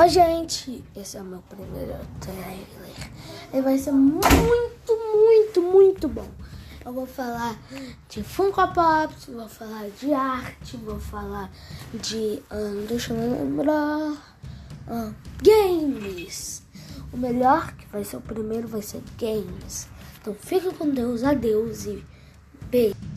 Oi, gente! Esse é o meu primeiro trailer. Ele vai ser muito, muito, muito bom. Eu vou falar de Funko Pops, vou falar de arte, vou falar de. Hum, deixa eu lembrar. Hum, games! O melhor, que vai ser o primeiro, vai ser games. Então fica com Deus, adeus e beijo.